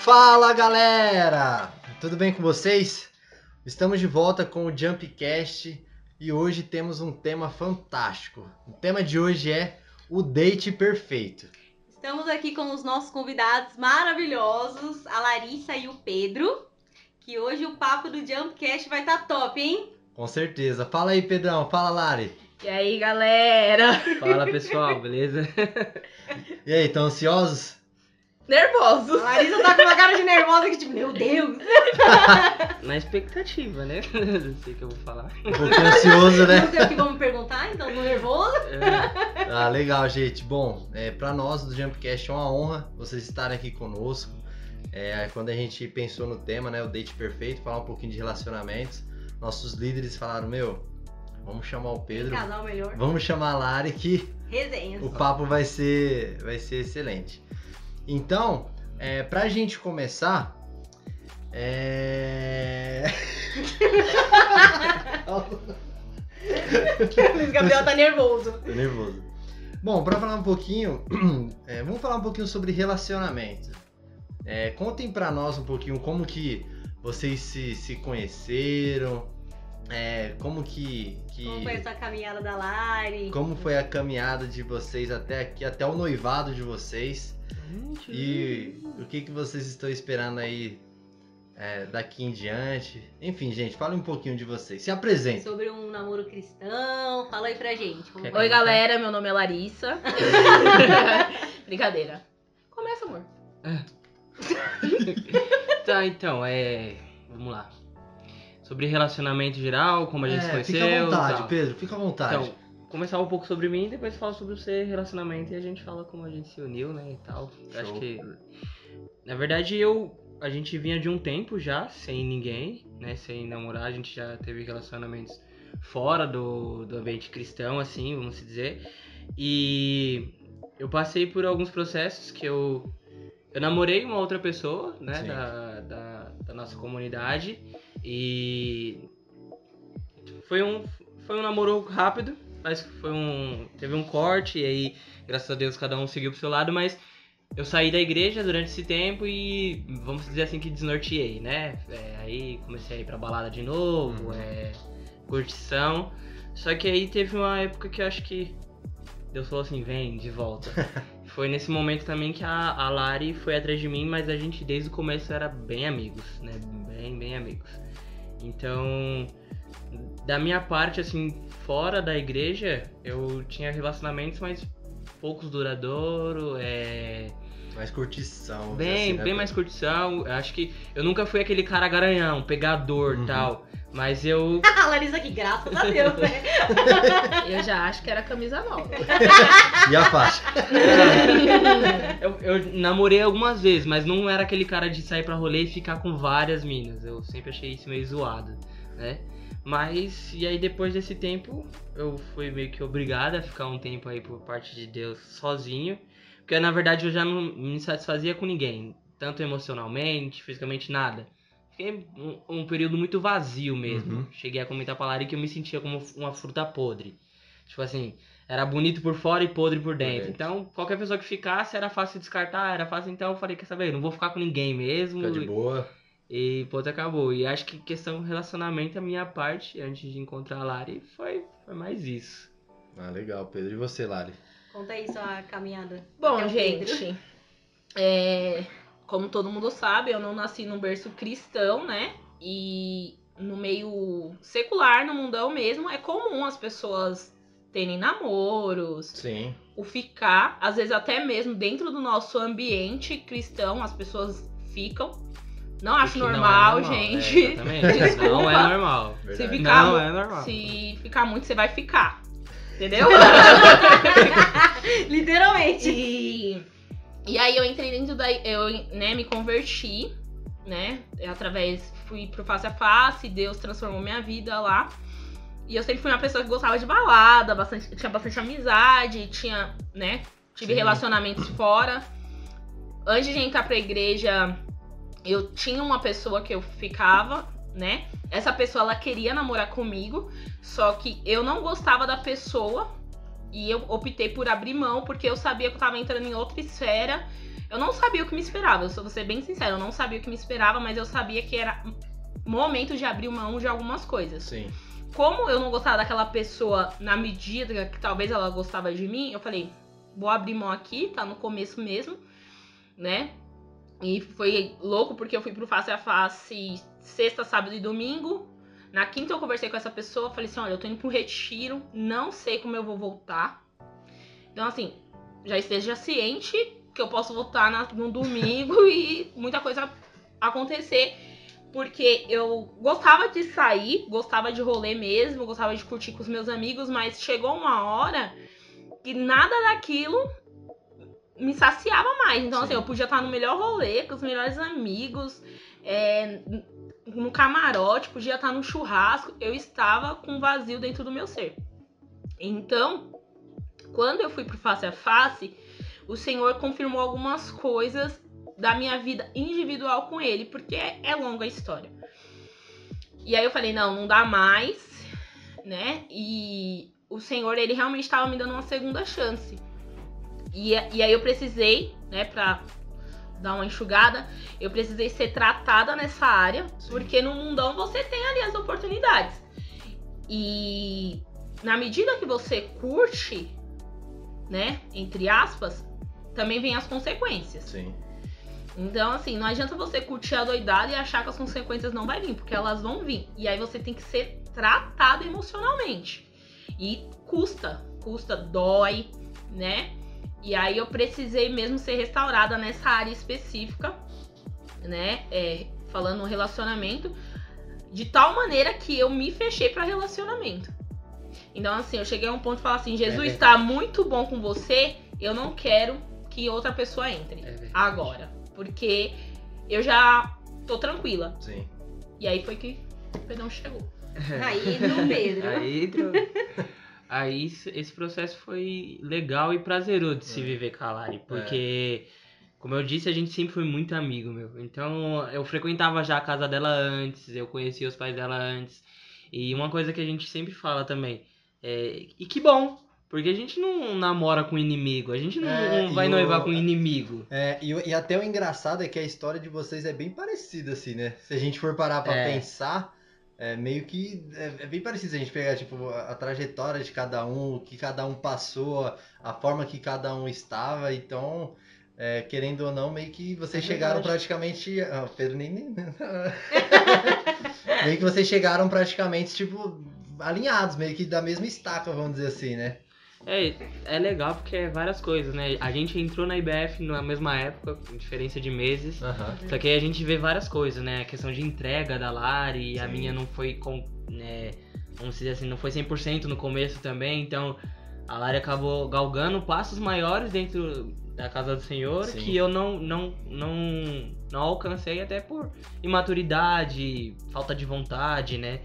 Fala galera! Tudo bem com vocês? Estamos de volta com o Jumpcast e hoje temos um tema fantástico. O tema de hoje é o date perfeito. Estamos aqui com os nossos convidados maravilhosos, a Larissa e o Pedro. Que hoje o papo do Jumpcast vai estar tá top, hein? Com certeza. Fala aí, Pedrão. Fala, Lari. E aí, galera? Fala, pessoal. Beleza? E aí, estão ansiosos? Nervosos. A Larissa tá com uma cara de nervosa que tipo, meu Deus. Na expectativa, né? Não sei o que eu vou falar. Um pouquinho ansioso, né? Não sei o que vamos perguntar, então tô nervoso. É, Ah, legal, gente. Bom, é, para nós do Jumpcast é uma honra vocês estarem aqui conosco. É, quando a gente pensou no tema, né, o date perfeito, falar um pouquinho de relacionamentos, nossos líderes falaram: Meu, vamos chamar o Pedro, Casal melhor. vamos chamar a Lari que Resenhas. o papo vai ser, vai ser excelente. Então, é, pra gente começar, é... O Luiz Gabriel tá nervoso. Tô nervoso. Bom, pra falar um pouquinho, é, vamos falar um pouquinho sobre relacionamento. É, contem pra nós um pouquinho como que vocês se, se conheceram, é, como que, que Como foi essa caminhada da Lari? como foi a caminhada de vocês até aqui, até o noivado de vocês e o que que vocês estão esperando aí é, daqui em diante. Enfim, gente, fale um pouquinho de vocês. Se apresentem. Sobre um namoro cristão. Fala aí pra gente. Oi, galera. Meu nome é Larissa. Brincadeira. Começa, amor. Tá, então, é. Vamos lá. Sobre relacionamento geral, como a gente se É, conheceu. fica à vontade, tal. Pedro, fica à vontade. Então, começar um pouco sobre mim, depois falar sobre o seu relacionamento e a gente fala como a gente se uniu, né, e tal. Eu Acho Show. que na verdade eu a gente vinha de um tempo já sem ninguém, né, sem namorar, a gente já teve relacionamentos fora do, do ambiente cristão assim, vamos dizer. E eu passei por alguns processos que eu eu namorei uma outra pessoa, né, da, da, da nossa comunidade e foi um foi um namoro rápido, mas foi um teve um corte e aí graças a Deus cada um seguiu pro seu lado, mas eu saí da igreja durante esse tempo e vamos dizer assim que desnorteei, né? É, aí comecei a ir pra balada de novo, Uhum. é, curtição. Só que aí teve uma época que eu acho que Deus falou assim, vem de volta. foi nesse momento também que a, a Lari foi atrás de mim, mas a gente desde o começo era bem amigos, né? Bem, bem amigos. Então, da minha parte, assim, fora da igreja, eu tinha relacionamentos, mas poucos duradouros, é... Mais curtição. vamos Bem, assim, né, bem mais curtição. Acho que eu nunca fui aquele cara garanhão, pegador Uhum. tal. Mas eu. A Larissa aqui, graças a Deus, né? Eu já acho que era camisa nova. E a faixa? eu, eu namorei algumas vezes, mas não era aquele cara de sair pra rolê e ficar com várias minas. Eu sempre achei isso meio zoado, né? Mas, e aí depois desse tempo, eu fui meio que obrigada a ficar um tempo aí por parte de Deus sozinho. Porque na verdade eu já não me satisfazia com ninguém. Tanto emocionalmente, fisicamente, nada. Fiquei um, um período muito vazio mesmo. Uhum. Cheguei a comentar pra Lari que eu me sentia como uma fruta podre. Tipo assim, era bonito por fora e podre por dentro. Então, qualquer pessoa que ficasse era fácil descartar, era fácil. Então, eu falei, quer saber? Não vou ficar com ninguém mesmo. Fica de boa. E ponto acabou. E acho que questão relacionamento, a minha parte, antes de encontrar a Lari, foi, foi mais isso. Ah, legal, Pedro. E você, Lari? Conta aí sua caminhada. Bom, gente, é, como todo mundo sabe, eu não nasci num berço cristão, né? E no meio secular, no mundão mesmo, é comum as pessoas terem namoros, Sim. o ficar, às vezes até mesmo dentro do nosso ambiente cristão, as pessoas ficam. Não acho que não é normal, normal, gente. É, exatamente. Não é normal. Se ficar, Não é normal. se ficar muito, você vai ficar. Entendeu? Literalmente. E, e aí eu entrei dentro da. Eu né, me converti, né? Através. Fui pro face a face, Deus transformou minha vida lá. E eu sempre fui uma pessoa que gostava de balada, bastante, tinha bastante amizade, tinha, né? Tive Sim. relacionamentos fora. Antes de entrar pra igreja, eu tinha uma pessoa que eu ficava, né? Essa pessoa ela queria namorar comigo, só que eu não gostava da pessoa E eu optei por abrir mão, porque eu sabia que eu tava entrando em outra esfera. Eu não sabia o que me esperava, eu vou ser bem sincera, eu não sabia o que me esperava, mas eu sabia que era momento de abrir mão de algumas coisas. Sim. Como eu não gostava daquela pessoa na medida que talvez ela gostava de mim, eu falei, vou abrir mão aqui, tá no começo mesmo, né? E foi louco porque eu fui pro face a face sexta, sábado e domingo. Na quinta eu conversei com essa pessoa, falei assim, olha, eu tô indo pro retiro, não sei como eu vou voltar. Então, assim, já esteja ciente que eu posso voltar na- no domingo e muita coisa acontecer. Porque eu gostava de sair, gostava de rolê mesmo, gostava de curtir com os meus amigos, mas chegou uma hora que nada daquilo me saciava mais. Então, Sim. assim, eu podia estar no melhor rolê, com os melhores amigos, é, no camarote, podia estar no churrasco. Eu estava com vazio dentro do meu ser. Então, quando eu fui pro face a face, o Senhor confirmou algumas coisas da minha vida individual com ele, porque é, é longa a história. E aí eu falei, não, não dá mais, né? E o Senhor, ele realmente estava me dando uma segunda chance. E, e aí eu precisei, né, pra dar uma enxugada, eu precisei ser tratada nessa área, porque no mundão você tem ali as oportunidades. E na medida que você curte, né, entre aspas, também vem as consequências. Sim. Então, assim, não adianta você curtir a doidada e achar que as consequências não vai vir, porque elas vão vir. E aí você tem que ser tratado emocionalmente. E custa, custa, dói, né? E aí eu precisei mesmo ser restaurada nessa área específica, né? É, falando no relacionamento, de tal maneira que eu me fechei para relacionamento. Então, assim, eu cheguei a um ponto de falar assim: Jesus É. está muito bom com você, eu não quero que outra pessoa entre É agora. Porque eu já tô tranquila. Sim. E aí foi que o perdão chegou. Aí no Pedro. Aí, entrou- aí esse processo foi legal e prazeroso de se É. viver com a Lari, porque, como eu disse, a gente sempre foi muito amigo, meu. Então, eu frequentava já a casa dela antes, eu conhecia os pais dela antes. E uma coisa que a gente sempre fala também, é, e que bom, porque a gente não namora com inimigo, a gente não, É, vai e o- noivar com inimigo. É, e, e até o engraçado é que a história de vocês é bem parecida, assim, né? Se a gente for parar pra É. pensar, é meio que. É, é bem parecido a gente pegar, tipo, a, a trajetória de cada um, o que cada um passou, a, a forma que cada um estava. Então, é, querendo ou não, meio que vocês É chegaram praticamente. Ah, Pedro nem. nem- meio que vocês chegaram praticamente, tipo, alinhados, meio que da mesma estaca, vamos dizer assim, né? É, é legal porque é várias coisas, né? A gente entrou na IBF na mesma época, com diferença de meses. Aham. Só que aí a gente vê várias coisas, né? A questão de entrega da Lari, a Sim. minha não foi com, né, vamos dizer assim, não foi 100% no começo também, então a Lari acabou galgando passos maiores dentro da casa do Senhor Sim. que eu não não não não alcancei até por imaturidade, falta de vontade, né?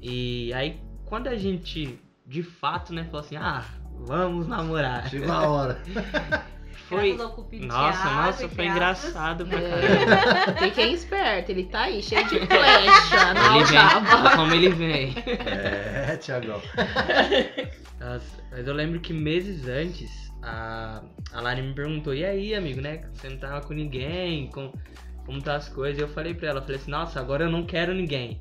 E aí quando a gente de fato, né, falou assim: "Ah, vamos namorar". Chegou a hora. Foi Nossa, nossa, foi engraçado pra caramba. Tem quem é esperto, ele tá aí, cheio de flecha na Ele vem, como ele vem. É, Tiagão. Nossa, mas eu lembro que meses antes, a, a Lari me perguntou, e aí, amigo, né? Você não tava com ninguém, com, como tá as coisas? E eu falei pra ela, eu falei assim, nossa, agora eu não quero ninguém.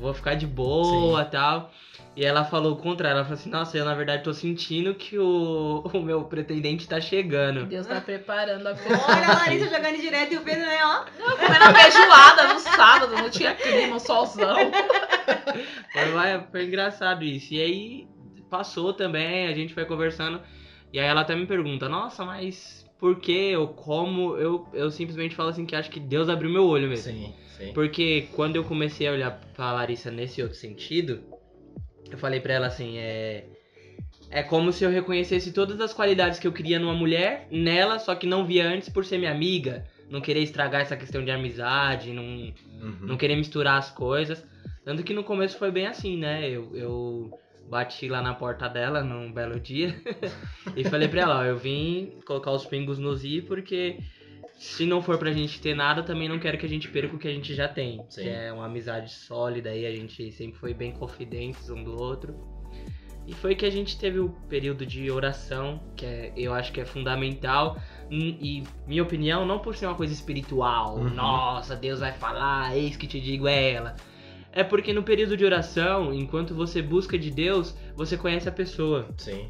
Vou ficar de boa e tal. E ela falou o contrário, ela falou assim, nossa, eu na verdade tô sentindo que o, o meu pretendente tá chegando. Deus tá preparando a pessoa. Olha a Larissa jogando direto e o Pedro, né, ó. Comendo a feijoada no sábado, não tinha clima, um solzão. Foi, foi engraçado isso. E aí passou também, a gente foi conversando. E aí ela até me pergunta, nossa, mas por que ou como? Eu, eu simplesmente falo assim que acho que Deus abriu meu olho mesmo. Sim, sim. Porque quando eu comecei a olhar pra Larissa nesse outro sentido, eu falei pra ela assim, é. É como se eu reconhecesse todas as qualidades que eu queria numa mulher, nela, só que não via antes por ser minha amiga. Não querer estragar essa questão de amizade, não, Uhum. não querer misturar as coisas. Tanto que no começo foi bem assim, né? Eu, eu bati lá na porta dela num belo dia e falei pra ela, ó, eu vim colocar os pingos nos i porque se não for pra gente ter nada, também não quero que a gente perca o que a gente já tem. Sim. Que é uma amizade sólida aí, a gente sempre foi bem confidentes um do outro. E foi que a gente teve o período de oração, que é, eu acho que é fundamental. E minha opinião, não por ser uma coisa espiritual, Uhum. nossa, Deus vai falar, eis que te digo é ela. É porque no período de oração, enquanto você busca de Deus, você conhece a pessoa Sim,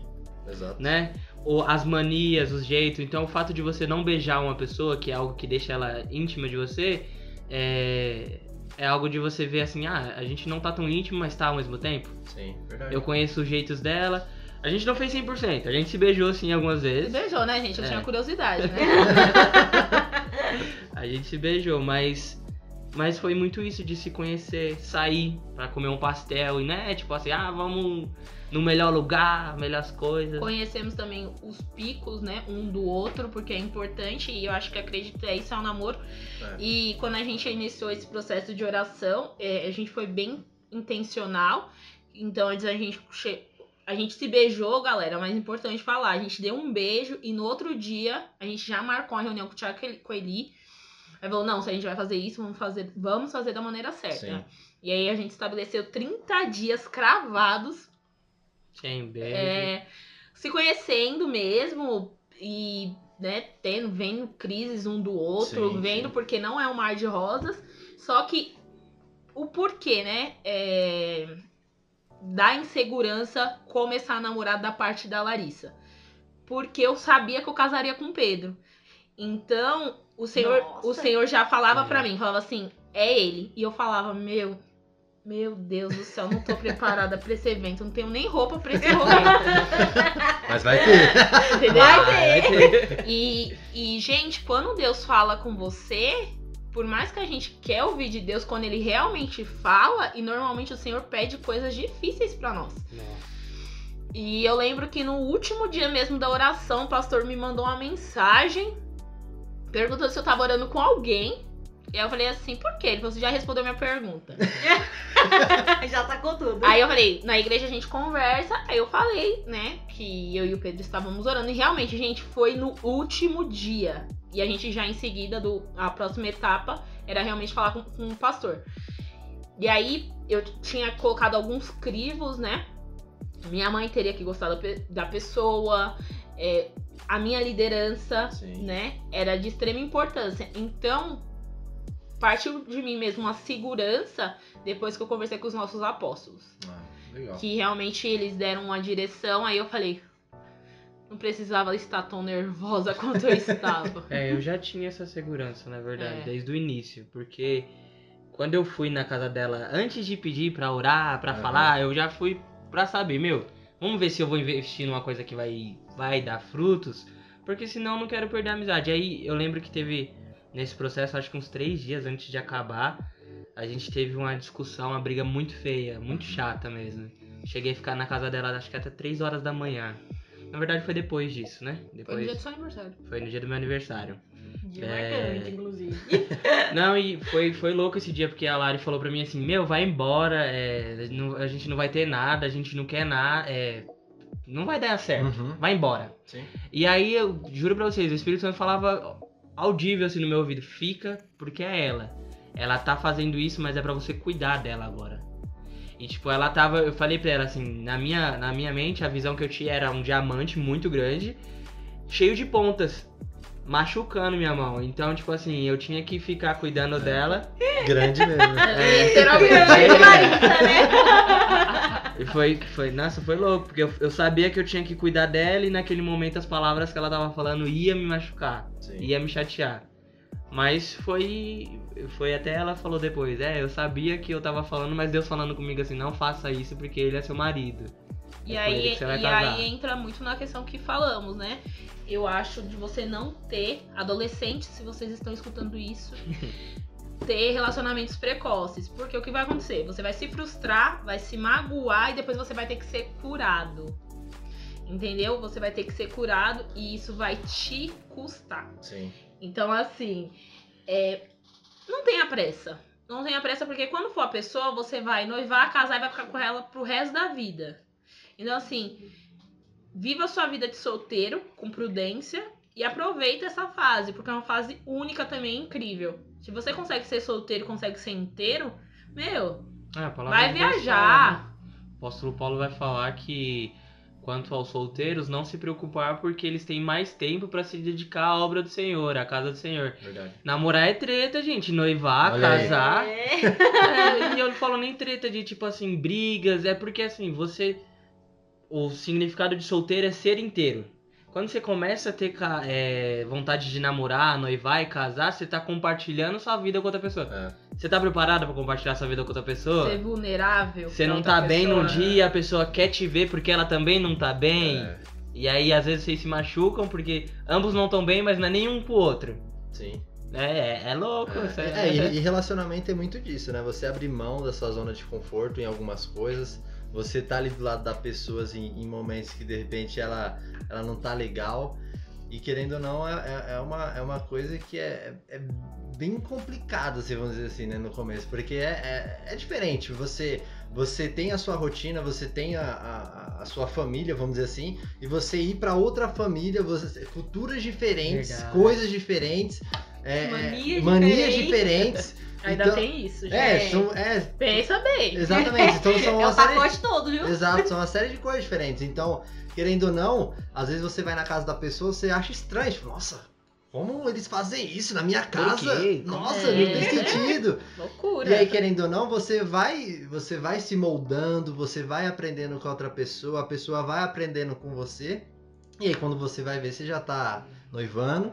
exato. né? Ou as manias, os jeitos. Então, o fato de você não beijar uma pessoa, que é algo que deixa ela íntima de você, é, é algo de você ver assim: ah, a gente não tá tão íntimo, mas tá ao mesmo tempo. Sim, verdade. Eu conheço os jeitos dela. A gente não fez 100%, a gente se beijou assim algumas vezes. Beijou, né, gente? Eu É. tinha curiosidade, né? A gente se beijou, mas. Mas foi muito isso de se conhecer, sair pra comer um pastel e né, tipo assim, ah, vamos no melhor lugar, melhores coisas. Conhecemos também os picos, né, um do outro, porque é importante e eu acho que acredito é isso é o namoro. É. E quando a gente iniciou esse processo de oração, é, a gente foi bem intencional. Então antes a gente che- a gente se beijou, galera, mas é importante falar, a gente deu um beijo e no outro dia a gente já marcou a reunião com o Thiago Coeli. Aí falou, não, se a gente vai fazer isso, vamos fazer, vamos fazer da maneira certa. Sim. E aí a gente estabeleceu 30 dias cravados Sem beijo. é, se conhecendo mesmo e né, tendo, vendo crises um do outro, Sim, vendo sim. porque não é um mar de rosas. Só que o porquê, né? É, da insegurança começar a namorar da parte da Larissa. Porque eu sabia que eu casaria com o Pedro. Então, o senhor, Nossa. o senhor já falava É. pra mim, falava assim, é ele. E eu falava, meu, meu Deus do céu, não tô preparada pra esse evento, não tenho nem roupa pra esse rolê. Mas vai ter. Entendeu? Vai ter. E, e, gente, quando Deus fala com você, por mais que a gente quer ouvir de Deus, quando ele realmente fala, e normalmente o Senhor pede coisas difíceis pra nós. Nossa. E eu lembro que no último dia mesmo da oração, o pastor me mandou uma mensagem perguntando se eu tava orando com alguém. E aí eu falei assim, por quê? Ele falou, você já respondeu minha pergunta. Já sacou tudo. Aí eu falei, na igreja a gente conversa, aí eu falei, né, que eu e o Pedro estávamos orando. E realmente, gente, foi no último dia. E a gente já em seguida, do, a próxima etapa, era realmente falar com, com o pastor. E aí, eu tinha colocado alguns crivos, né? Minha mãe teria que gostar da, da pessoa, é, a minha liderança, Sim. né, era de extrema importância. Então, partiu de mim mesmo uma segurança depois que eu conversei com os nossos apóstolos. Ah, legal. Que realmente eles deram uma direção, aí eu falei, não precisava estar tão nervosa quanto eu estava. É, eu já tinha essa segurança, na verdade, É. desde o início, porque quando eu fui na casa dela, antes de pedir pra orar, pra Aham. falar, eu já fui pra saber, meu, vamos ver se eu vou investir numa coisa que vai, vai dar frutos, porque senão eu não quero perder a amizade. Aí eu lembro que teve, nesse processo, acho que uns três dias antes de acabar, a gente teve uma discussão, uma briga muito feia, muito chata mesmo. Cheguei a ficar na casa dela, acho que até três horas da manhã. Na verdade foi depois disso, né? Foi Depois no dia do seu aniversário. foi no dia do meu aniversário. Dia É. marcante, inclusive. Não, e foi, foi louco esse dia, porque a Lari falou pra mim assim, meu, vai embora, é, não- a gente não vai ter nada, a gente não quer nada, é, não vai dar certo, Uhum. vai embora. Sim. E aí, eu juro pra vocês, o Espírito Santo falava audível assim no meu ouvido, fica, porque é ela. Ela tá fazendo isso, mas é pra você cuidar dela agora. E tipo, ela tava, eu falei pra ela assim, na minha, na minha mente, a visão que eu tinha era um diamante muito grande, cheio de pontas, machucando minha mão. Então, tipo assim, eu tinha que ficar cuidando É. dela. Grande mesmo. É. Literalmente. Grande Larissa, né? E foi, foi, nossa, foi louco, porque eu, eu sabia que eu tinha que cuidar dela e naquele momento as palavras que ela tava falando ia me machucar, Sim. ia me chatear. Mas foi. Foi até ela falou depois, é, eu sabia que eu tava falando, mas Deus falando comigo assim, não faça isso porque ele é seu marido. E, É com ele aí, e aí entra muito na questão que falamos, né? Eu acho de você não ter, adolescentes, se vocês estão escutando isso, ter relacionamentos precoces. Porque o que vai acontecer? Você vai se frustrar, vai se magoar e depois você vai ter que ser curado. Entendeu? Você vai ter que ser curado e isso vai te custar. Sim. Então, assim, é, não tenha pressa. Não tenha pressa, porque quando for a pessoa, você vai noivar, casar e vai ficar com ela pro resto da vida. Então, assim, viva a sua vida de solteiro com prudência e aproveita essa fase, porque é uma fase única também incrível. Se você consegue ser solteiro, consegue ser inteiro, meu, palavra vai de Deus fala, viajar. apóstolo Paulo vai falar que quanto aos solteiros, não se preocupar porque eles têm mais tempo pra se dedicar à obra do Senhor, à casa do Senhor. Verdade. Namorar é treta, gente. Noivar, Olha casar. É. É, e eu não falo nem treta de tipo assim, brigas, é porque assim, você. O significado de solteiro é ser inteiro. Quando você começa a ter é, vontade de namorar, noivar e casar, você tá compartilhando sua vida com outra pessoa. É. Você tá preparada pra compartilhar sua vida com outra pessoa? Ser vulnerável. Você não outra tá bem pessoa. num dia, a pessoa quer te ver porque ela também não tá bem. É, E aí, às vezes, vocês se machucam porque ambos não estão bem, mas não é nenhum pro outro. sim. É, é, é louco. isso É, é, e, e relacionamento é muito disso, né? Você abrir mão da sua zona de conforto em algumas coisas. Você tá ali do lado da pessoa assim, em momentos que de repente ela, ela não tá legal. E querendo ou não, é, é- é uma, é uma coisa que é, é bem complicada, assim, vamos dizer assim, né, no começo. Porque é, é, é diferente. Você, você tem a sua rotina, você tem a, a, a sua família, vamos dizer assim, e você ir pra outra família, você, culturas diferentes, coisas diferentes. é, é, Manias manias diferentes. diferentes. Ainda Então- tem isso, gente. É, É. são, é, Pensa bem. exatamente. Então são É uma o série, pacote todo, viu? exato, são uma série de coisas diferentes. Então, querendo ou não, às vezes você vai na casa da pessoa, você acha estranho, tipo, nossa, como eles fazem isso na minha casa? Nossa, É. não tem sentido. Loucura. E aí, querendo ou não, você vai, você vai se moldando, você vai aprendendo com a outra pessoa, a pessoa vai aprendendo com você. E aí, quando você vai ver, você já tá noivando,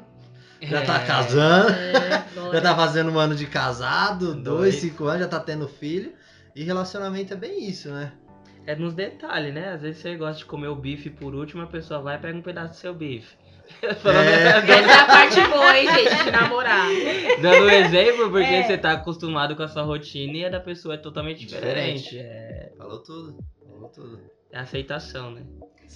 já tá É. casando. É, Já tá fazendo um ano de casado, Dois. dois, cinco anos, já tá tendo filho. E relacionamento é bem isso, né? É nos detalhes, né? Às vezes você gosta de comer o bife por último, a pessoa vai e pega um pedaço do seu bife. É. Essa é a parte boa, hein, gente, de namorar. Dando um exemplo, porque É. você tá acostumado com a sua rotina e a da pessoa é totalmente diferente. Diferente. É, Falou tudo. Falou tudo. É aceitação, né?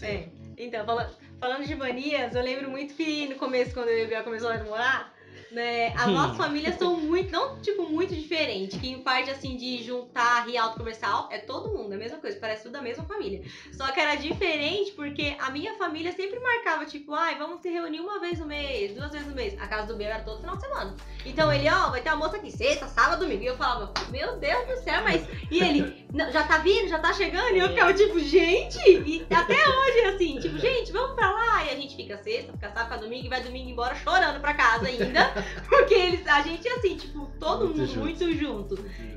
É. Então, fala- falando de manias, eu lembro muito que no começo, quando eu e o Bia começou a namorar, né, as Hum. nossas famílias são muito, não tipo muito diferentes, que em parte assim de juntar rialto comercial é todo mundo, é a mesma coisa, parece tudo da mesma família. Só que era diferente porque a minha família sempre marcava, tipo, ai, vamos se reunir uma vez no mês, duas vezes no mês. A casa do Bia era todo final de semana. Então ele, ó, vai ter almoço aqui sexta, sábado, domingo. E eu falava, meu Deus do céu, mas. E ele, "Não, já tá vindo, já tá chegando? E eu ficava tipo, gente! E até hoje, assim, tipo, gente, vamos pra lá. E a gente fica sexta, fica sábado, fica domingo e vai domingo embora chorando pra casa ainda. Porque eles, a gente, assim, tipo, todo Muito mundo junto. muito junto.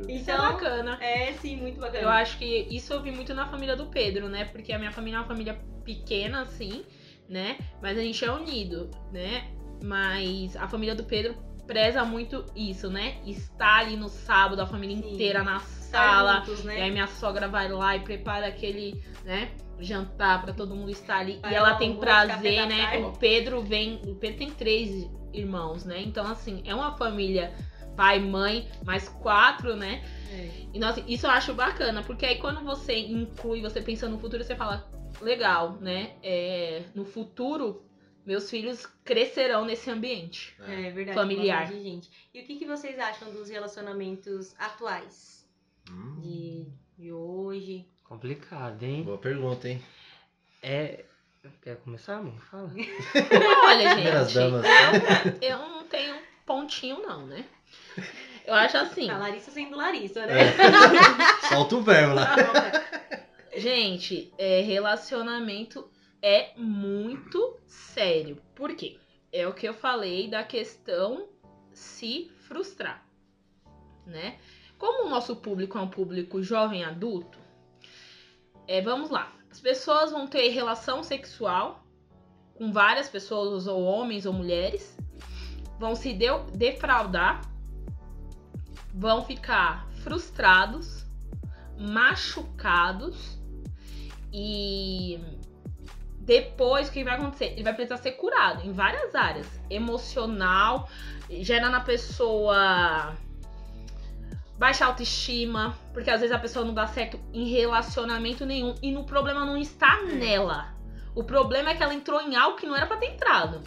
Isso é Então, bacana. é sim, muito bacana. Eu acho que isso eu vi muito na família do Pedro, né? Porque a minha família é uma família pequena, assim, né? Mas a gente é unido, né? Mas a família do Pedro preza muito isso, né? Estar ali no sábado, a família Sim. inteira na Estar sala. juntos, E né? aí minha sogra vai lá e prepara aquele, né? Jantar pra todo mundo estar ali. Vai e ela tem prazer, né? O Pedro vem. O Pedro tem três irmãos, né? Então, assim, é uma família pai, mãe, mais quatro, né? É. E nossa, isso eu acho bacana, porque aí quando você inclui, você pensa no futuro, você fala, legal, né? É, no futuro, meus filhos crescerão nesse ambiente. É verdade. Familiar. gente. E o que, que vocês acham dos relacionamentos atuais? Hum, De, de hoje? Complicado, hein? boa pergunta, hein? É. Quer começar, amor? Fala. Olha, gente, damas. eu não tenho pontinho, não, né? Eu acho assim, A Larissa sendo Larissa, né? Solta o verbo lá. gente, é, relacionamento é muito sério. Por quê? É o que eu falei da questão se frustrar, né? Como o nosso público é um público jovem adulto, é, vamos lá. As pessoas vão ter relação sexual com várias pessoas, ou homens ou mulheres, vão se deu- defraudar, vão ficar frustrados, machucados. E depois o que vai acontecer? Ele vai precisar ser curado em várias áreas, emocional, gera na pessoa baixa autoestima, porque às vezes a pessoa não dá certo em relacionamento nenhum e no problema não está nela. O problema é que ela entrou em algo que não era pra ter entrado.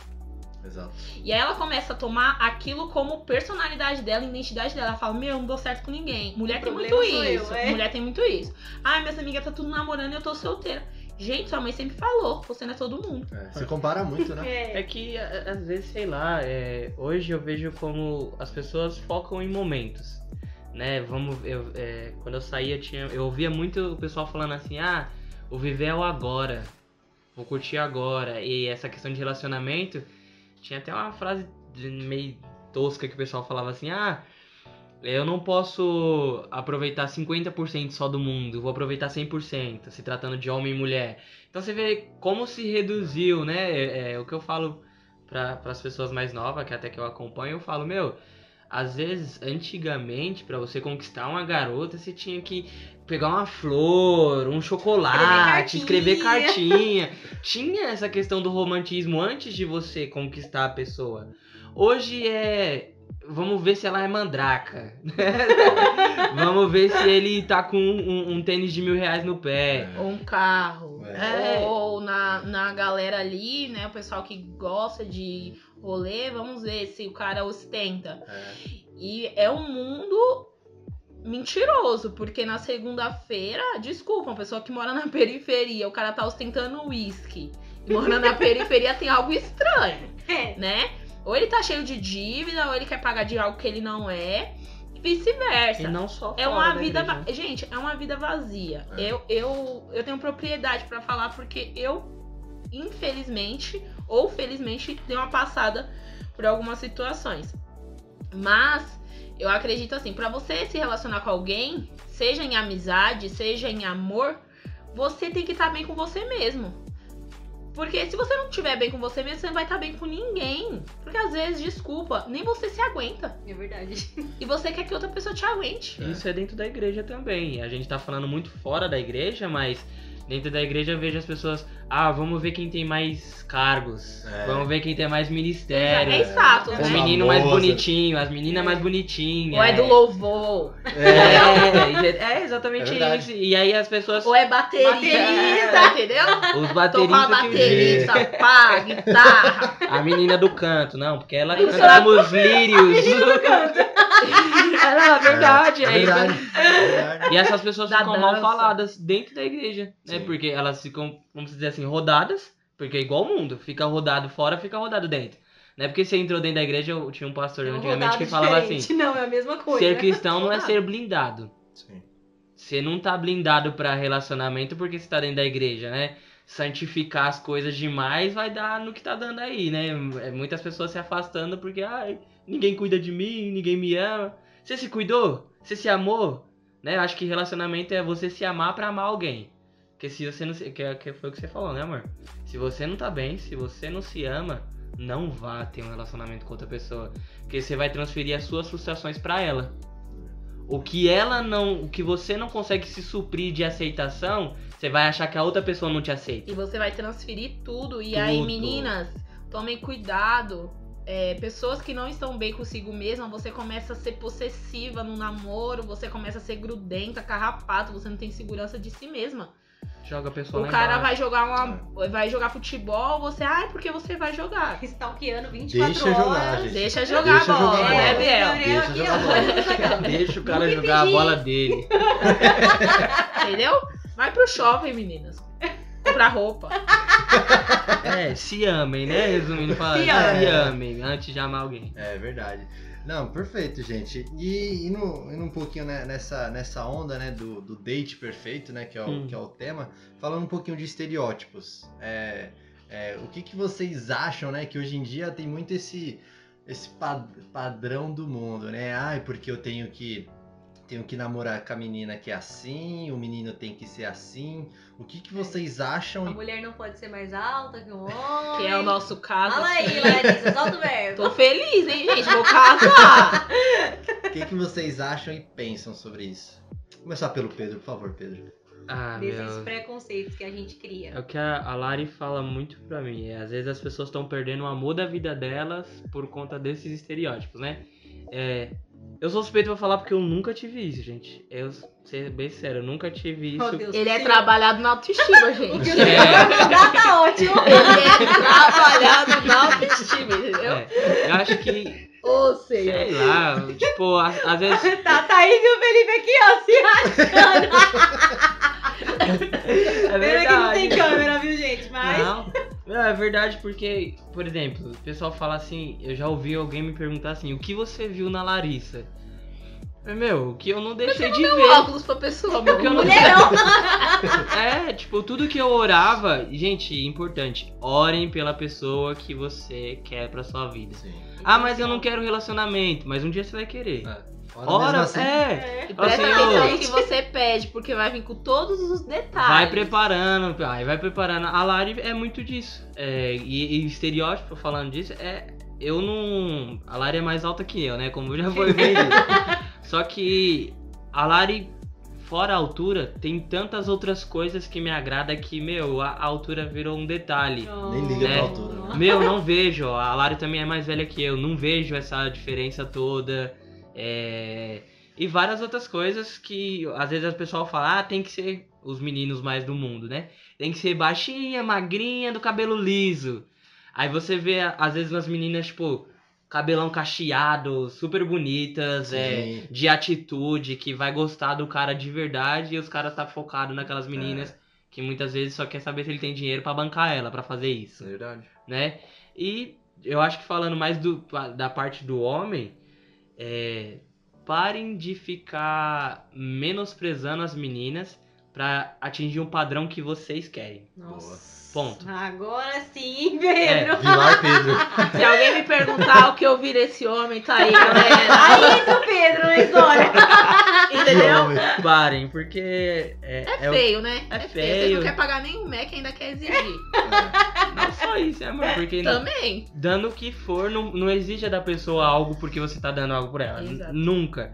Exato. E aí ela começa a tomar aquilo como personalidade dela, identidade dela. Ela fala, meu, não dou certo com ninguém. Mulher O tem muito isso. eu, é. Mulher tem muito isso. Ai, minhas amigas tá tudo namorando e eu tô solteira. Gente, sua mãe sempre falou, você não é todo mundo. É, se compara muito, né? É É. que às vezes, sei lá, é, hoje eu vejo como as pessoas focam em momentos. Né? Vamos, eu, é, quando eu saía, tinha, eu ouvia muito o pessoal falando assim, ah, o viver é o agora, vou curtir agora. E essa questão de relacionamento, tinha até uma frase meio tosca que o pessoal falava assim, ah, eu não posso aproveitar 50% só do mundo, vou aproveitar 100%, se tratando de homem e mulher. Então você vê como se reduziu, né? É, é, o que eu falo para as pessoas mais novas, que até que eu acompanho, eu falo, meu, às vezes, antigamente, para você conquistar uma garota, você tinha que pegar uma flor, um chocolate, escrever cartinha. tinha essa questão do romantismo antes de você conquistar a pessoa. Hoje é. Vamos ver se ela é mandraca. Vamos ver se ele tá com um, um tênis de mil reais no pé. Ou um carro. É. Ou na, na galera ali, né? O pessoal que gosta de rolê, vamos ver se o cara ostenta. É. E é um mundo mentiroso, porque na segunda-feira, desculpa, uma pessoa que mora na periferia, o cara tá ostentando uísque. E Mora na periferia tem algo estranho, É. né? Ou ele tá cheio de dívida, ou ele quer pagar de algo que ele não é, e vice-versa. E não só É uma da vida. va- Gente, é uma vida vazia. É. Eu, eu, eu tenho propriedade pra falar porque eu, infelizmente, ou felizmente, dei uma passada por algumas situações. Mas eu acredito assim, pra você se relacionar com alguém, seja em amizade, seja em amor, você tem que estar bem com você mesmo. Porque se você não estiver bem com você mesmo, você não vai estar bem com ninguém. Porque às vezes, desculpa, nem você se aguenta. É verdade. E você quer que outra pessoa te aguente. Isso é dentro da igreja também. A gente tá falando muito fora da igreja, mas dentro da igreja eu vejo as pessoas. Ah, vamos ver quem tem mais cargos. É. Vamos ver quem tem mais ministério. É status, É O né? menino mais bonitinho, as meninas mais bonitinhas. Ou é do louvor, É, é exatamente É verdade. isso. E aí as pessoas. ou é baterista, Baterista. entendeu? Os bateristas que baterista, pá, guitarra. A menina do canto, não, porque ela canta é- como os lírios. Ela, é verdade. É aí- verdade. É verdade. E essas pessoas Da ficam mal dança. faladas dentro da igreja, né? Sim. Porque elas ficam, vamos dizer assim, rodadas, porque é igual o mundo, fica rodado fora, fica rodado dentro. Não é porque você entrou dentro da igreja, eu tinha um pastor É um antigamente que falava diferente. assim: Não, é a mesma coisa. ser cristão não é ser blindado. Sim. Você não tá blindado pra relacionamento porque você tá dentro da igreja, né? Santificar as coisas demais vai dar no que tá dando aí, né? É, Muitas pessoas se afastando porque, ai, ninguém cuida de mim, ninguém me ama. Você se cuidou? Você se amou? Né? Eu acho que relacionamento é você se amar pra amar alguém. Porque se você não se. Que, que foi o que você falou, né, amor? Se você não tá bem, se você não se ama, não vá ter um relacionamento com outra pessoa. Porque você vai transferir as suas frustrações pra ela. O que ela não. O que você não consegue se suprir de aceitação, você vai achar que a outra pessoa não te aceita. E você vai transferir tudo. E aí, Tudo. meninas, tomem cuidado. É, pessoas que não estão bem consigo mesma, você começa a ser possessiva no namoro, você começa a ser grudenta, carrapato, você não tem segurança de si mesma. Joga a pessoa O lá cara embaixo. vai jogar uma. Vai jogar futebol, você, ai, porque você vai jogar. Stalkeando 24 Deixa horas. jogar, gente. Deixa jogar Deixa a bola, jogar né. Biel? Deixa aqui, jogar a ó, bola. jogando. Deixa o cara jogar a bola dele. Entendeu? Vai pro shopping, meninas. Comprar roupa. É, se amem, né? Resumindo, falando, Se se, amem antes de amar alguém. É verdade. Não, perfeito, gente. E indo, indo um pouquinho né, nessa, nessa onda, né, do, do date perfeito, né, que é, o, Hum. que é o tema, falando um pouquinho de estereótipos. É, é, o que, que vocês acham, né, que hoje em dia tem muito esse, esse pa- padrão do mundo, né? Ai, porque eu tenho que tenho que namorar com a menina que é assim, o menino tem que ser assim. O que, que vocês A acham? mulher não pode ser mais alta que o homem. Que é o nosso caso. Fala aí, Larissa, solta o verbo. Tô feliz, hein, gente? Vou casar. O que, que vocês acham e pensam sobre isso? Vou começar pelo Pedro, por favor, Pedro. Ah, Desses meu. preconceitos que a gente É cria. o que a, a Lari fala muito pra mim. É, às vezes as pessoas estão perdendo o amor da vida delas por conta desses estereótipos, né? É, eu sou suspeito pra falar porque eu nunca tive isso, gente. Eu, ser bem sério, eu nunca tive isso. Oh, Deus. Ele é trabalhado na autoestima, gente. O que Ele você É. tá ótimo. é trabalhado na autoestima, entendeu? É, eu acho que, Ô, Senhor. sei lá, tipo, às, vezes. Tá, tá aí, viu, Felipe, aqui, ó, se rasgando. É Pena que não tem verdade. câmera. Não, é verdade porque, por exemplo, o pessoal fala assim, eu já ouvi alguém me perguntar assim, o que você viu na Larissa? Meu, o que eu não deixei de ver. óculos pra pessoa, meu. O que eu não Mulherão! É, tipo, tudo que eu orava, gente, importante, orem pela pessoa que você quer pra sua vida. Sim. Ah, mas eu não quero relacionamento, mas um dia você vai querer. É. Ora, Ora, mesmo assim. é, E Ó, presta Senhor. atenção no que você pede, porque vai vir com todos os detalhes. vai preparando, aí vai preparando. A Lari é muito disso. É, e, e estereótipo falando disso, é. Eu não. A Lari é mais alta que eu, né? Como já foi dito. Só que a Lari, fora a altura, tem tantas outras coisas que me agrada que, meu, a, a altura virou um detalhe. Nem liga É. pra altura. né? Meu, não vejo. A Lari também é mais velha que eu. Não vejo essa diferença toda. É, E várias outras coisas que às vezes o pessoal fala, ah, tem que ser os meninos mais do mundo, né? Tem que ser baixinha, magrinha, do cabelo liso. Aí você vê, às vezes, umas meninas, tipo, cabelão cacheado, super bonitas, é, Sim. de atitude, que vai gostar do cara de verdade e os caras tá focado naquelas meninas que muitas vezes só quer saber se ele tem dinheiro pra bancar ela, pra fazer isso Verdade. né? E eu acho que falando mais do, da parte do homem, é, parem de ficar menosprezando as meninas pra atingir um padrão que vocês querem. Nossa. Ponto. Agora sim, Pedro. Vilar Pedro. Se alguém me perguntar o que eu vi desse homem, tá aí, galera. Aí entra o Pedro na história. Que Entendeu? Parem, porque é, É o- feio, né? é Você feio. não quer pagar nem um Mac, ainda quer exigir. É. não só isso, é, amor, porque Também. dando o que for, não, não exija da pessoa algo porque você tá dando algo pra ela. Exato. Nunca.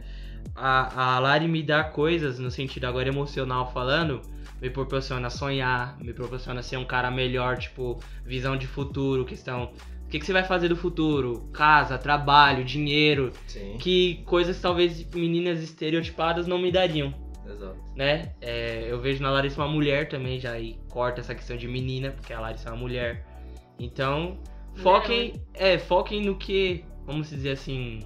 A, a Lari me dá coisas, no sentido agora emocional falando, me proporciona sonhar, me proporciona ser um cara melhor, tipo, visão de futuro, questão. O que, que você vai fazer do futuro? Casa, trabalho, dinheiro. Sim. Que coisas talvez meninas estereotipadas não me dariam, Exato. né? É, eu vejo na Larissa uma mulher também, já aí corta essa questão de menina, porque a Larissa é uma mulher. Então, foquem, é, foquem no que, vamos dizer assim,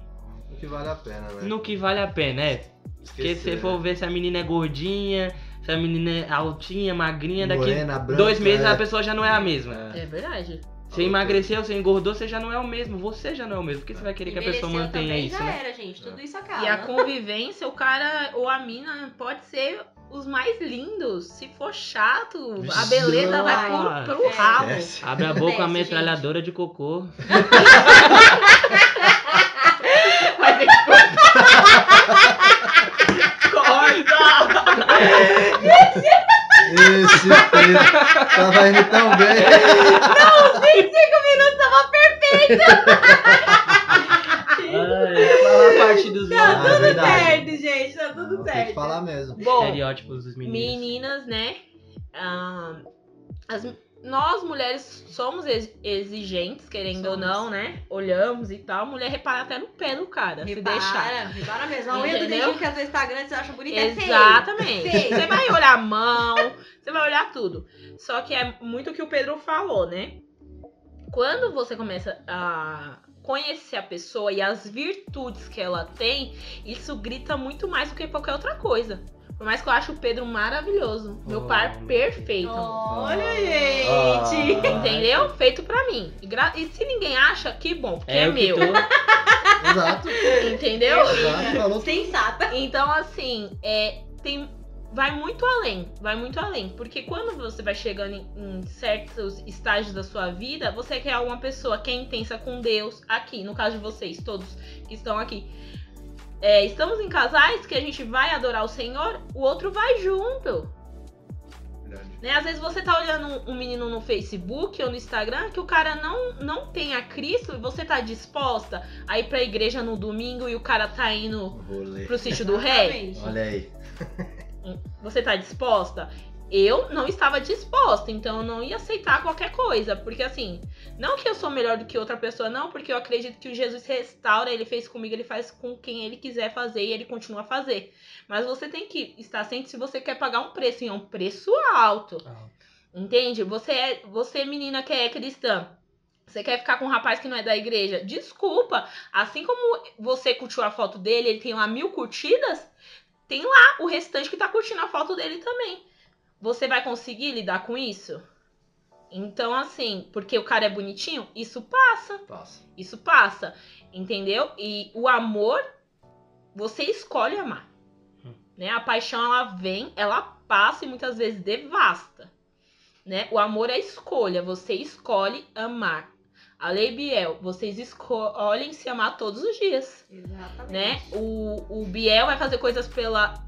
O que vale a pena, né? no que vale a pena, é. Porque se você for ver se a menina é gordinha, se a menina é altinha, magrinha, daqui Morena, branca, dois meses é. a pessoa já não é a mesma. É. É verdade. Você emagreceu, você engordou, você já não é o mesmo. Você já não é o mesmo. Por que você vai querer que a pessoa mantenha também, isso, já né? era, gente. Tudo isso acaba. E a convivência, o cara ou a mina pode ser os mais lindos. Se for chato, a beleza vai pro, pro é. Abre a boca, a Acontece, metralhadora de cocô. Vai ter que. Esse Pedro tava indo tão bem. Ai, fala a parte dos Tá Ah, é tudo verdade. certo, gente. Tá tudo Não, Tem certo. que falar mesmo. Bom, estereótipos dos meninos. meninas, né? ah, as- nós mulheres somos ex- exigentes, querendo ou Somos. não, né? Olhamos e tal. Mulher repara até no pé do cara, se deixar. Repara, repara mesmo. A unha do dedinho que às vezes tá você acha bonita, é feio. Exatamente. Feio. Você vai olhar a mão, você vai olhar tudo. Só que é muito o que o Pedro falou, né? Quando você começa a conhecer a pessoa e as virtudes que ela tem, isso grita muito mais do que qualquer outra coisa. Por mais que eu ache o Pedro maravilhoso. Meu Oh, par perfeito. Olha, Ah. gente. Entendeu? Feito pra mim. E, gra- e se ninguém acha, que bom, porque é, que meu. tô- Exato. Entendeu? Exato. Sensata. Então, assim, é, tem, vai muito além, vai muito além. Porque quando você vai chegando em, em certos estágios da sua vida, você quer uma pessoa que é intensa com Deus, aqui, no caso de vocês, todos que estão aqui. É, estamos em casais que a gente vai adorar o Senhor, o outro vai junto. Verdade. Né? Às vezes você tá olhando um, menino no Facebook ou no Instagram que o cara não, não tem a Cristo e você tá disposta a ir pra igreja no domingo e o cara tá indo pro sítio do rei. Olha aí. Você tá disposta? Eu não estava disposta, então eu não ia aceitar qualquer coisa. Porque assim, não que eu sou melhor do que outra pessoa, não, porque eu acredito que o Jesus restaura, ele fez comigo, ele faz com quem ele quiser fazer e ele continua a fazer. Mas você tem que estar ciente se você quer pagar um preço, e é um preço alto. Entende? Você é, você menina que é cristã. Você quer ficar com um rapaz que não é da igreja? Desculpa. Assim como você curtiu a foto dele, ele tem lá mil curtidas, tem lá o restante que tá curtindo a foto dele também. Você vai conseguir lidar com isso? Então, assim, porque o cara é bonitinho, isso passa. Passa. Isso passa. Entendeu? E o amor você escolhe amar. Hum. Né? A paixão ela vem, ela passa e muitas vezes devasta. Né? O amor é escolha, você escolhe amar. A lei Biel, vocês escolhem se amar todos os dias, Exatamente. né? O, o Biel vai fazer coisas pela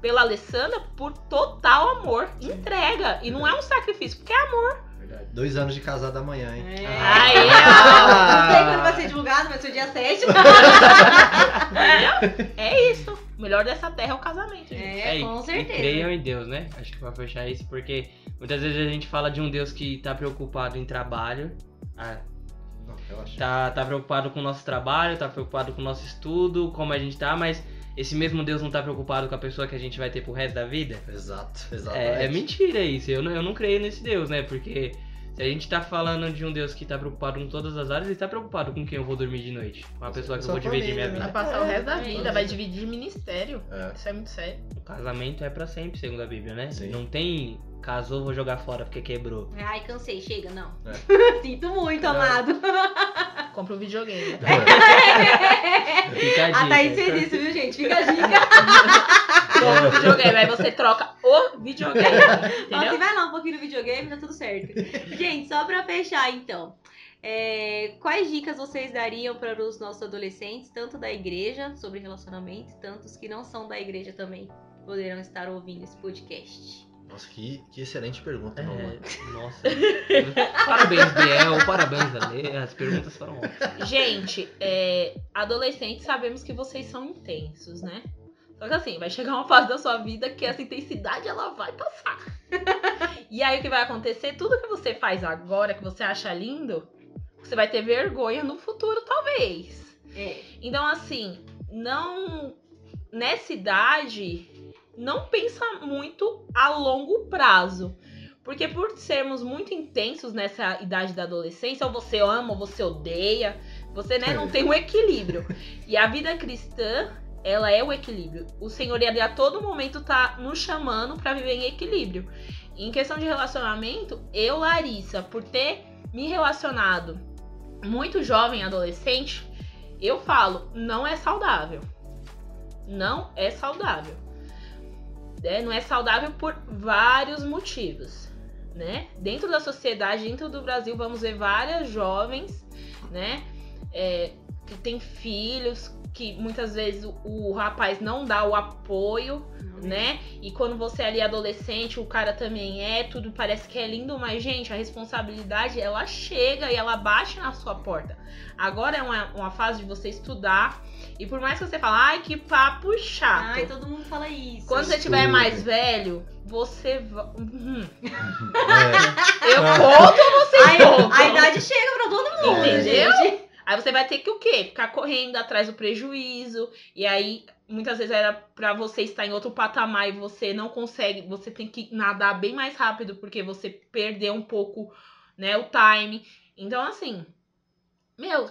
pela Alessandra por total amor, entrega e não é um sacrifício, porque é amor. Verdade. Dois anos de casado amanhã, hein? É. Aí, ó. Não sei quando vai ser divulgado, vai ser o dia 7. Entendeu? É isso. O melhor dessa terra é o casamento. gente. É, e- com E certeza. creiam em Deus, né? Acho que pra fechar isso, porque muitas vezes a gente fala de um Deus que tá preocupado em trabalho. Ah, Não, tá, tá preocupado com o nosso trabalho, tá preocupado com o nosso estudo, como a gente tá, mas esse mesmo Deus não tá preocupado com a pessoa que a gente vai ter pro resto da vida? Exato, exatamente. É, é mentira isso. Eu não, eu não creio nesse Deus, né? Porque se a gente tá falando de um Deus que tá preocupado com todas as áreas, ele tá preocupado com quem eu vou dormir de noite. Com a pessoa que eu vou dividir minha família, Vai vida. passar o resto da É, vida, vai dividir ministério. É. Isso é muito sério. O casamento é pra sempre, segundo a Bíblia, né? Sim. Não tem casou, vou jogar fora porque quebrou. Ai, cansei, chega, não. É. Sinto muito, Não. amado. Compra um videogame. tá? Fica a dica. A Thaís fez isso, viu, gente? Fica a dica. Compra um videogame, aí você troca o videogame. Ó, se vai lá um pouquinho no videogame, tá tudo certo. Gente, só pra fechar então. é, quais dicas vocês dariam para os nossos adolescentes, tanto da igreja, sobre relacionamento, tantos que não são da igreja também, poderão estar ouvindo esse podcast? Nossa, que, que excelente pergunta. É, nossa. parabéns, Biel. Parabéns, Ale. As perguntas foram ótimas. Gente, é, adolescentes sabemos que vocês são intensos, né? Só que assim, vai chegar uma fase da sua vida que essa intensidade ela vai passar. e aí o que vai acontecer? Tudo que você faz agora, que você acha lindo, você vai ter vergonha no futuro, talvez. É. Então, assim, não. Nessa idade, não pensa muito a longo prazo. Porque por sermos muito intensos nessa idade da adolescência, ou você ama ou você odeia, você né, não tem um equilíbrio. E a vida cristã, ela é o equilíbrio. O Senhor ele a todo momento tá nos chamando para viver em equilíbrio. Em questão de relacionamento, eu, Larissa, por ter me relacionado muito jovem, adolescente, eu falo, não é saudável. Não é saudável. Né? Não é saudável por vários motivos, né? Dentro da sociedade, dentro do Brasil, vamos ver várias jovens, né? é, que tem filhos, que muitas vezes o, o rapaz não dá o apoio, né? E quando você é ali adolescente, o cara também é, tudo parece que é lindo, mas, gente, a responsabilidade ela chega e ela bate na sua porta. Agora é uma, uma fase de você estudar. E por mais que você fale, ai, que papo chato. Ai, todo mundo fala isso. Quando você Estudo. tiver mais velho, você vai. Uhum. É, Eu conto ou você a, conta? a idade chega pra todo mundo, Entendeu? gente. Aí você vai ter que o quê? Ficar correndo atrás do prejuízo. E aí, muitas vezes era pra você estar em outro patamar e você não consegue. Você tem que nadar bem mais rápido porque você perdeu um pouco, né, o time. Então, assim, meu,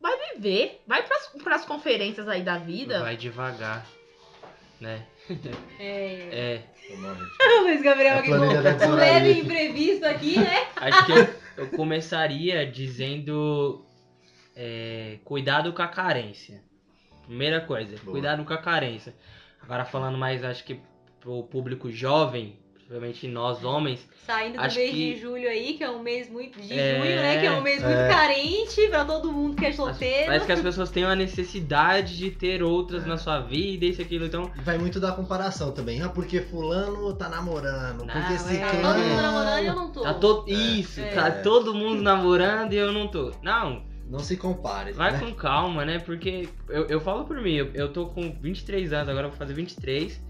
vai viver. Vai pras, pras conferências aí da vida. Vai devagar, né? É. É. O Luiz Gabriel A aqui com um leve imprevisto aqui, né? Acho que eu, eu começaria dizendo é, cuidado com a carência. Primeira coisa, Boa. cuidado com a carência. Agora falando mais, acho que pro público jovem, principalmente nós homens, Saindo do Acho mês que- de julho aí, que é um mês muito. De É, junho, né? Que é um mês muito é. carente pra todo mundo que é solteiro. parece que as pessoas têm uma necessidade de ter outras na sua vida, isso e aquilo. Então, Vai muito da comparação também. Ah, porque fulano tá namorando. Não, porque esse é. Tá todo mundo namorando e eu não tô. tá todo. Isso, É. tá todo mundo namorando e eu não tô. Não, Não se compare. Vai né? com calma, né? Porque eu, eu falo por mim, eu, eu tô com 23 anos, agora eu vou fazer 23.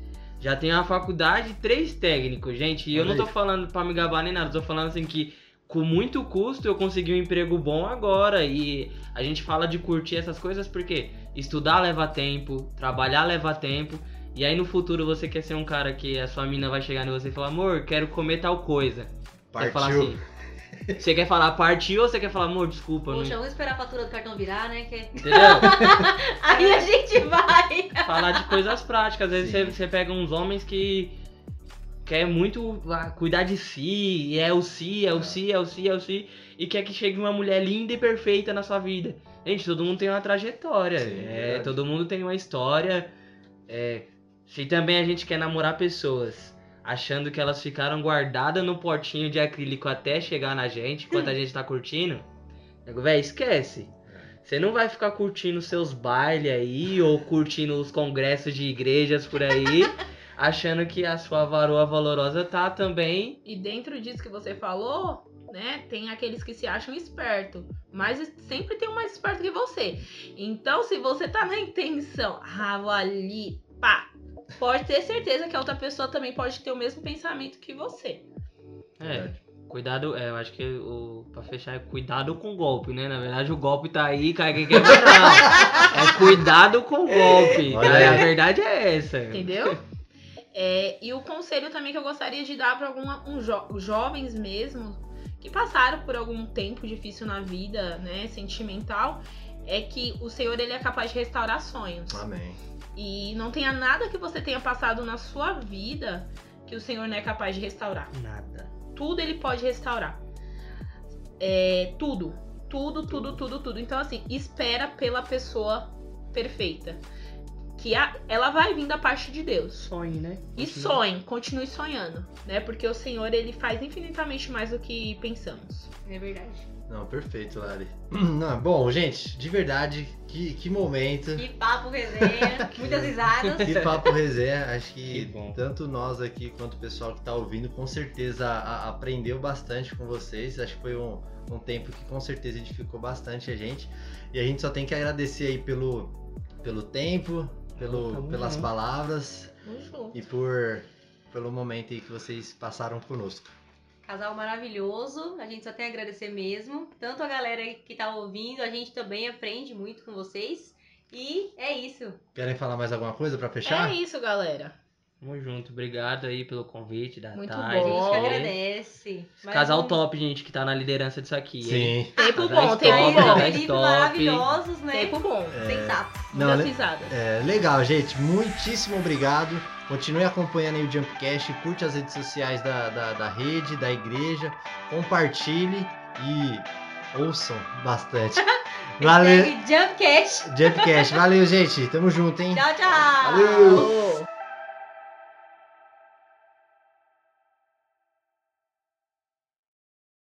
Já tenho a faculdade, três técnicos, gente. E eu Olha não tô aí. falando pra me gabar nem nada, tô falando assim que com muito custo eu consegui um emprego bom agora. E a gente fala de curtir essas coisas porque estudar leva tempo, trabalhar leva tempo. E aí no futuro você quer ser um cara que a sua mina vai chegar em você e falar, amor, quero comer tal coisa. Você falar Partiu. assim. Você quer falar partiu ou você quer falar, amor, desculpa, não... Poxa, vamos esperar a fatura do cartão virar, né? Que... entendeu? Aí a gente vai. falar de coisas práticas. Às vezes Sim. você, você pega uns homens que quer muito cuidar de si, e é o si, é o si, é o si, é o si, e quer que chegue uma mulher linda e perfeita na sua vida. Gente, todo mundo tem uma trajetória, Sim, é, todo mundo tem uma história. É, se também a gente quer namorar pessoas achando que elas ficaram guardadas no potinho de acrílico até chegar na gente, enquanto a gente tá curtindo, nego, véi, esquece. Você não vai ficar curtindo seus bailes aí, ou curtindo os congressos de igrejas por aí, achando que a sua varoa valorosa tá também. E dentro disso que você falou, né, tem aqueles que se acham esperto, mas sempre tem um mais esperto que você. Então, se você tá na intenção, ah, vou ali, pá, pode ter certeza que a outra pessoa também pode ter o mesmo pensamento que você. É, cuidado, é, eu acho que o, pra fechar é cuidado com o golpe, né? Na verdade, o golpe tá aí, cai quem quer não. É cuidado com o golpe. Olha tá? A verdade é essa. Entendeu? É, e o conselho também que eu gostaria de dar para alguns jovens mesmo que passaram por algum tempo difícil na vida, né, sentimental, é que o Senhor ele é capaz de restaurar sonhos. Amém. E não tenha nada que você tenha passado na sua vida que o Senhor não é capaz de restaurar. Nada. Tudo ele pode restaurar. É, tudo. Tudo, tudo, tudo, tudo. Então, assim, espera pela pessoa perfeita. Que a- ela vai vir da parte de Deus. Sonhe, né? E sonhe, continue sonhando, né? Porque o Senhor, ele faz infinitamente mais do que pensamos. É verdade. Não, perfeito, Lari. Não, bom, gente, de verdade, que, que momento. Que papo resenha, muitas risadas. Que papo resenha. Acho que, Que tanto nós aqui quanto o pessoal que tá ouvindo, com certeza a- aprendeu bastante com vocês. Acho que foi um, um tempo que com certeza edificou bastante a gente. E a gente só tem que agradecer aí pelo, pelo tempo, pelo, Tamo pelas junto. palavras e por pelo momento aí que vocês passaram conosco. Casal maravilhoso, a gente só tem a agradecer mesmo. Tanto a galera que tá ouvindo, a gente também aprende muito com vocês. E é isso. Querem falar mais alguma coisa pra fechar? É isso, galera. Tamo junto. Obrigado aí pelo convite da Muito tarde. A gente bom. que Ó. agradece. Casal um- top, gente, que tá na liderança disso aqui. hein? Sim. Tempo Casais bom, tempo top, bom. maravilhosos, né? Tempo bom. Sensato. Não, Muitas né? risadas. É, legal, gente. Muitíssimo obrigado. Continue acompanhando aí o Jumpcast. Curte as redes sociais da, da, da rede, da igreja. Compartilhe e ouçam bastante. Valeu. Jumpcast. Jumpcast. Valeu, gente. Tamo junto, hein? Tchau, tchau. Valeu.